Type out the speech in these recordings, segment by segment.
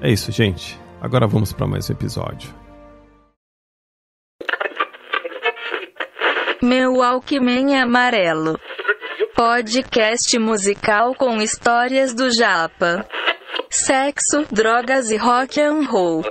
É isso, gente. Agora vamos para mais um episódio. Meu Alckmin Amarelo. Podcast musical com histórias do Japa. Sexo, drogas e rock and roll.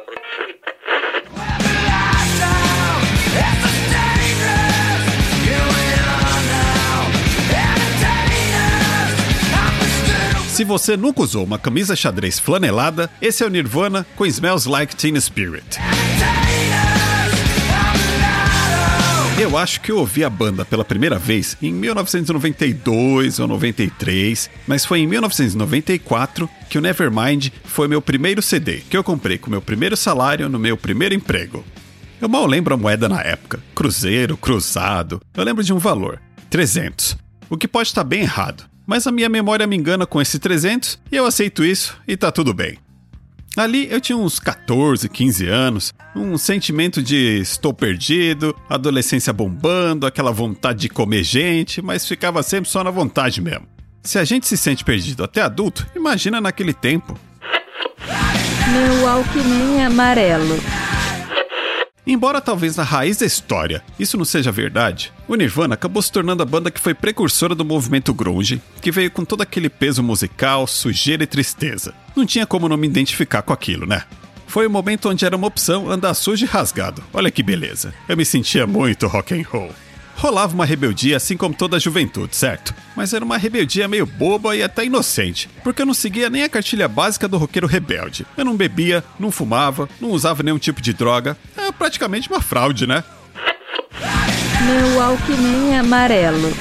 Se você nunca usou uma camisa xadrez flanelada, esse é o Nirvana com Smells Like Teen Spirit. Eu acho que eu ouvi a banda pela primeira vez em 1992 ou 93, mas foi em 1994 que o Nevermind foi meu primeiro CD, que eu comprei com meu primeiro salário no meu primeiro emprego. Eu mal lembro a moeda na época, cruzeiro, cruzado, eu lembro de um valor, 300. O que pode estar bem errado, mas a minha memória me engana com esse 300 e eu aceito isso e tá tudo bem. Ali eu tinha uns 14, 15 anos, um sentimento de estou perdido, adolescência bombando, aquela vontade de comer gente, mas ficava sempre só na vontade mesmo. Se a gente se sente perdido até adulto, imagina naquele tempo. Meu Alckmin amarelo. Embora talvez na raiz da história isso não seja verdade, o Nirvana acabou se tornando a banda que foi precursora do movimento grunge, que veio com todo aquele peso musical, sujeira e tristeza. Não tinha como não me identificar com aquilo, né? Foi o momento onde era uma opção andar sujo e rasgado. Olha que beleza. Eu me sentia muito rock and roll. Rolava uma rebeldia assim como toda a juventude, certo? Mas era uma rebeldia meio boba e até inocente, porque eu não seguia nem a cartilha básica do roqueiro rebelde. Eu não bebia, não fumava, não usava nenhum tipo de droga. É praticamente uma fraude, né? Meu Alckmin amarelo.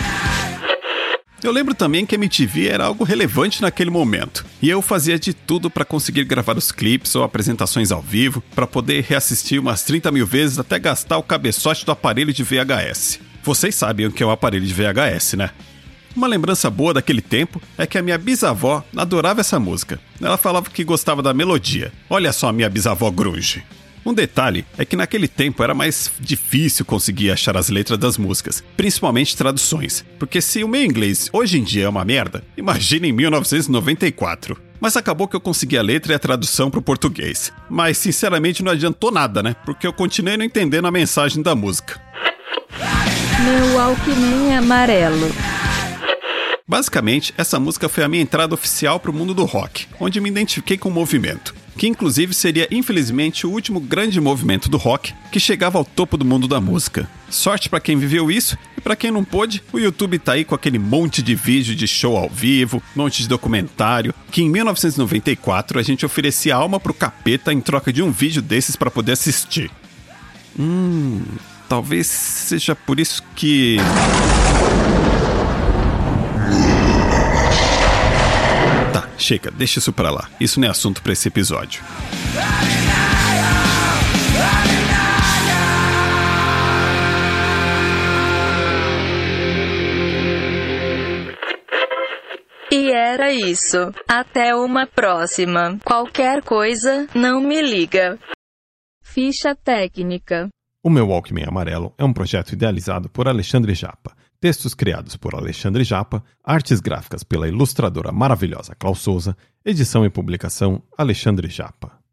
Eu lembro também que a MTV era algo relevante naquele momento, e eu fazia de tudo para conseguir gravar os clipes ou apresentações ao vivo, para poder reassistir umas 30 mil vezes até gastar o cabeçote do aparelho de VHS. Vocês sabem o que é um aparelho de VHS, né? Uma lembrança boa daquele tempo é que a minha bisavó adorava essa música. Ela falava que gostava da melodia. Olha só a minha bisavó grunge. Um detalhe é que naquele tempo era mais difícil conseguir achar as letras das músicas, principalmente traduções, porque se o meu inglês hoje em dia é uma merda, imagina em 1994. Mas acabou que eu consegui a letra e a tradução para o português. Mas sinceramente não adiantou nada, né? Porque eu continuei não entendendo a mensagem da música. Meu Alckmin amarelo. Basicamente, essa música foi a minha entrada oficial para o mundo do rock, onde me identifiquei com o movimento, que inclusive seria infelizmente o último grande movimento do rock que chegava ao topo do mundo da música. Sorte para quem viveu isso e para quem não pôde, o YouTube tá aí com aquele monte de vídeo de show ao vivo, monte de documentário, que em 1994 a gente oferecia alma pro capeta em troca de um vídeo desses para poder assistir. Hum, talvez seja por isso que chega, deixa isso pra lá. Isso não é assunto para esse episódio. E era isso. Até uma próxima. Qualquer coisa, não me liga. Ficha técnica. O meu Walkman Amarelo é um projeto idealizado por Alexandre Japa. Textos criados por Alexandre Japa, artes gráficas pela ilustradora maravilhosa Klaus Souza, edição e publicação Alexandre Japa.